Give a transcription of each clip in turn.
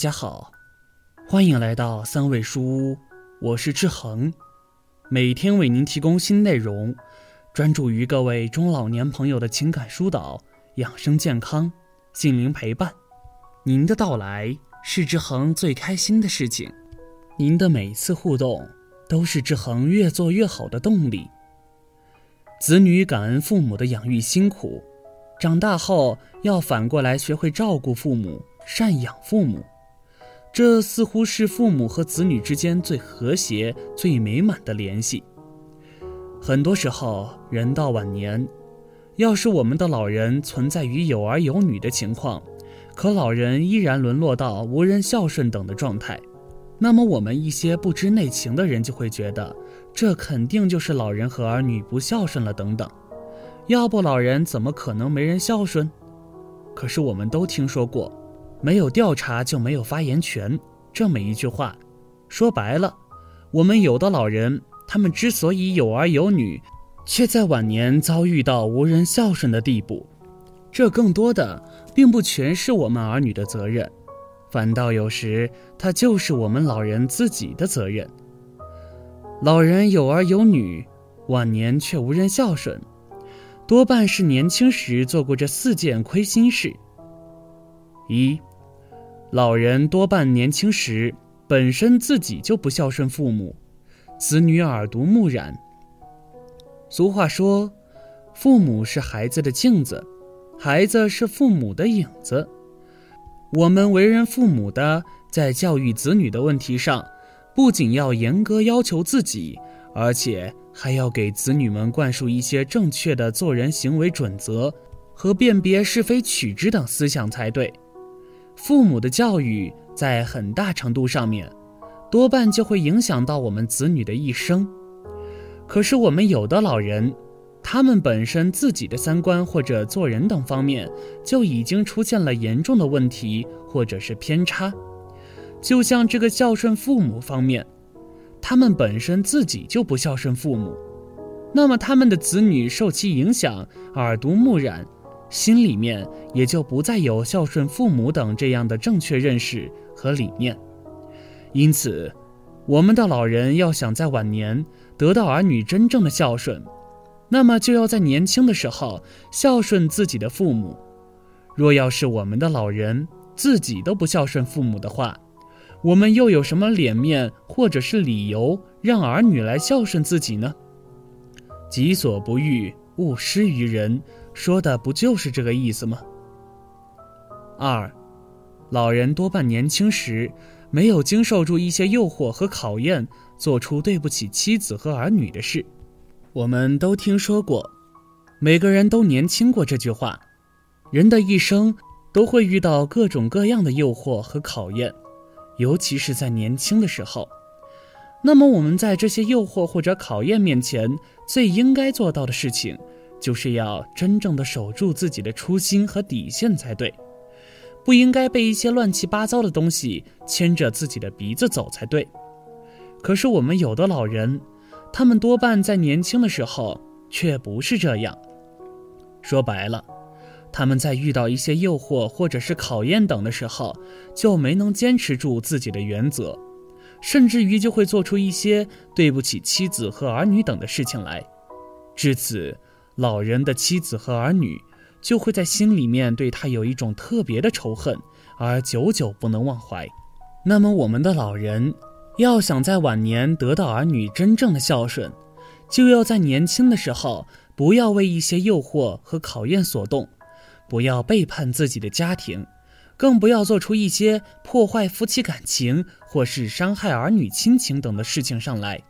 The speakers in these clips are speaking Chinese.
家好，欢迎来到三味书屋，我是志恒，每天为您提供新内容，专注于各位中老年朋友的情感疏导、养生健康、心灵陪伴。您的到来是志恒最开心的事情，您的每次互动都是志恒越做越好的动力。子女感恩父母的养育辛苦，长大后要反过来学会照顾父母、赡养父母，这似乎是父母和子女之间最和谐、最美满的联系。很多时候，人到晚年，要是我们的老人存在于有儿有女的情况，可老人依然沦落到无人孝顺等的状态。那么，我们一些不知内情的人就会觉得，这肯定就是老人和儿女不孝顺了等等。要不老人怎么可能没人孝顺？可是我们都听说过，没有调查就没有发言权这么一句话。说白了，我们有的老人，他们之所以有儿有女，却在晚年遭遇到无人孝顺的地步，这更多的并不全是我们儿女的责任。反倒有时，他就是我们老人自己的责任。老人有儿有女，晚年却无人孝顺，多半是年轻时做过这四件亏心事。一，老人多半年轻时本身自己就不孝顺父母，子女耳濡目染。俗话说，父母是孩子的镜子，孩子是父母的影子。我们为人父母的，在教育子女的问题上，不仅要严格要求自己，而且还要给子女们灌输一些正确的做人行为准则和辨别是非曲直等思想才对。父母的教育在很大程度上面，多半就会影响到我们子女的一生。可是我们有的老人。他们本身自己的三观或者做人等方面就已经出现了严重的问题或者是偏差，就像这个孝顺父母方面，他们本身自己就不孝顺父母，那么他们的子女受其影响，耳濡目染，心里面也就不再有孝顺父母等这样的正确认识和理念。因此，我们的老人要想在晚年得到儿女真正的孝顺。那么就要在年轻的时候孝顺自己的父母。若要是我们的老人自己都不孝顺父母的话，我们又有什么脸面或者是理由让儿女来孝顺自己呢？己所不欲，勿施于人，说的不就是这个意思吗？二，老人多半年轻时没有经受住一些诱惑和考验，做出对不起妻子和儿女的事。我们都听说过，每个人都年轻过这句话。人的一生都会遇到各种各样的诱惑和考验，尤其是在年轻的时候。那么我们在这些诱惑或者考验面前，最应该做到的事情，就是要真正的守住自己的初心和底线才对，不应该被一些乱七八糟的东西牵着自己的鼻子走才对。可是我们有的老人。他们多半在年轻的时候却不是这样。说白了，他们在遇到一些诱惑或者是考验等的时候，就没能坚持住自己的原则，甚至于就会做出一些对不起妻子和儿女等的事情来。至此，老人的妻子和儿女就会在心里面对他有一种特别的仇恨，而久久不能忘怀。那么，我们的老人。要想在晚年得到儿女真正的孝顺，就要在年轻的时候不要为一些诱惑和考验所动，不要背叛自己的家庭，更不要做出一些破坏夫妻感情或是伤害儿女亲情等的事情上来。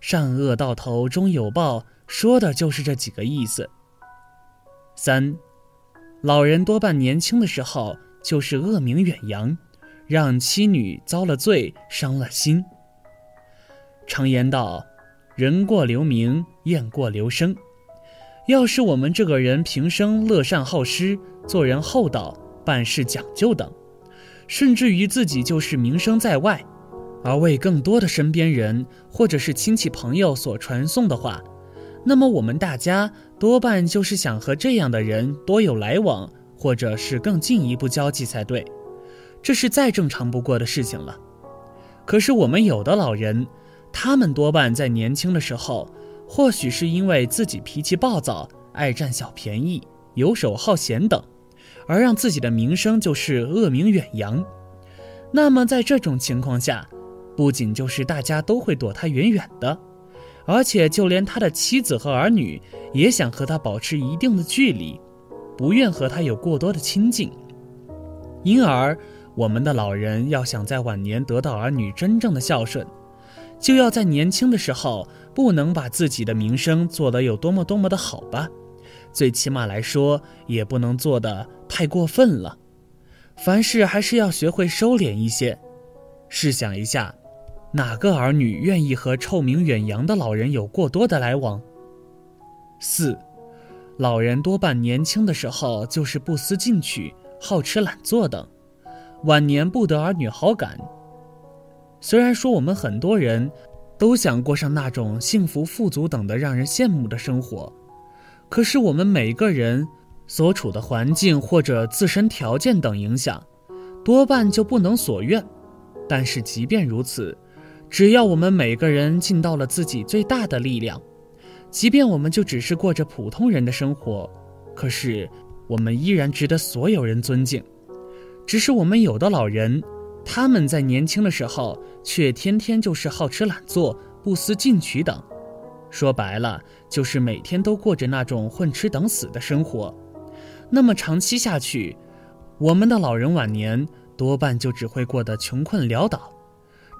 善恶到头终有报，说的就是这几个意思。三，老人多半年轻的时候就是恶名远扬。让妻女遭了罪，伤了心。常言道：“人过留名，雁过留声。”要是我们这个人平生乐善好施，做人厚道，办事讲究等，甚至于自己就是名声在外，而为更多的身边人或者是亲戚朋友所传颂的话，那么我们大家多半就是想和这样的人多有来往，或者是更进一步交际才对。这是再正常不过的事情了。可是我们有的老人，他们多半在年轻的时候，或许是因为自己脾气暴躁、爱占小便宜、游手好闲等，而让自己的名声就是恶名远扬。那么在这种情况下，不仅就是大家都会躲他远远的，而且就连他的妻子和儿女也想和他保持一定的距离，不愿和他有过多的亲近。因而，我们的老人要想在晚年得到儿女真正的孝顺，就要在年轻的时候不能把自己的名声做得有多么多么的好吧，最起码来说也不能做得太过分了。凡事还是要学会收敛一些。试想一下。哪个儿女愿意和臭名远扬的老人有过多的来往？四，老人多半年轻的时候就是不思进取、好吃懒做等，晚年不得儿女好感。虽然说我们很多人都想过上那种幸福、富足等的让人羡慕的生活，可是我们每个人所处的环境或者自身条件等影响，多半就不能所愿。但是即便如此，只要我们每个人尽到了自己最大的力量，即便我们就只是过着普通人的生活，可是我们依然值得所有人尊敬。只是我们有的老人，他们在年轻的时候却天天就是好吃懒做、不思进取等，说白了就是每天都过着那种混吃等死的生活。那么长期下去，我们的老人晚年多半就只会过得穷困潦倒。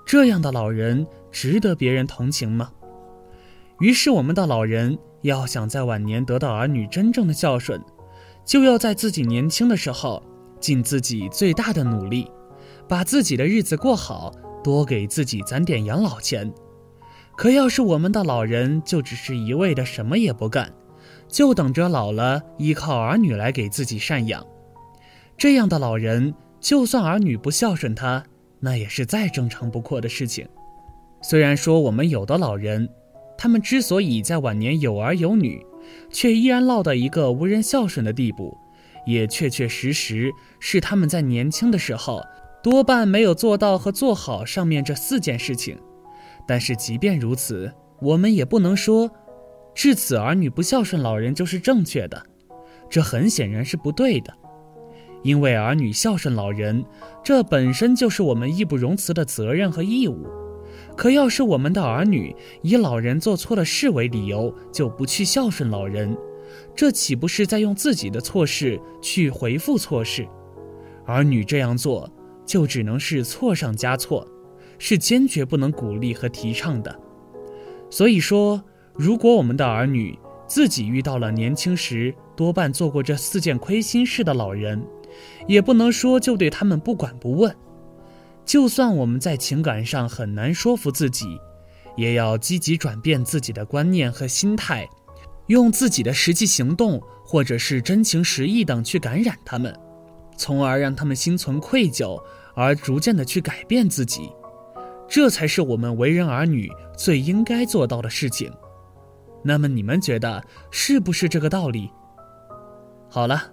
这样的老人值得别人同情吗？于是，我们的老人要想在晚年得到儿女真正的孝顺，就要在自己年轻的时候尽自己最大的努力，把自己的日子过好，多给自己攒点养老钱。可要是我们的老人就只是一味的什么也不干，就等着老了依靠儿女来给自己赡养，这样的老人，就算儿女不孝顺他。那也是再正常不过的事情。虽然说我们有的老人，他们之所以在晚年有儿有女，却依然落到一个无人孝顺的地步，也确确实实是他们在年轻的时候多半没有做到和做好上面这四件事情。但是即便如此，我们也不能说，至此儿女不孝顺老人就是正确的，这很显然是不对的。因为儿女孝顺老人，这本身就是我们义不容辞的责任和义务。可要是我们的儿女以老人做错了事为理由，就不去孝顺老人，这岂不是在用自己的错事去回复错事？儿女这样做，就只能是错上加错，是坚决不能鼓励和提倡的。所以说，如果我们的儿女自己遇到了年轻时多半做过这四件亏心事的老人，也不能说就对他们不管不问，就算我们在情感上很难说服自己，也要积极转变自己的观念和心态，用自己的实际行动或者是真情实意等去感染他们，从而让他们心存愧疚，而逐渐的去改变自己，这才是我们为人儿女最应该做到的事情。那么你们觉得是不是这个道理？好了。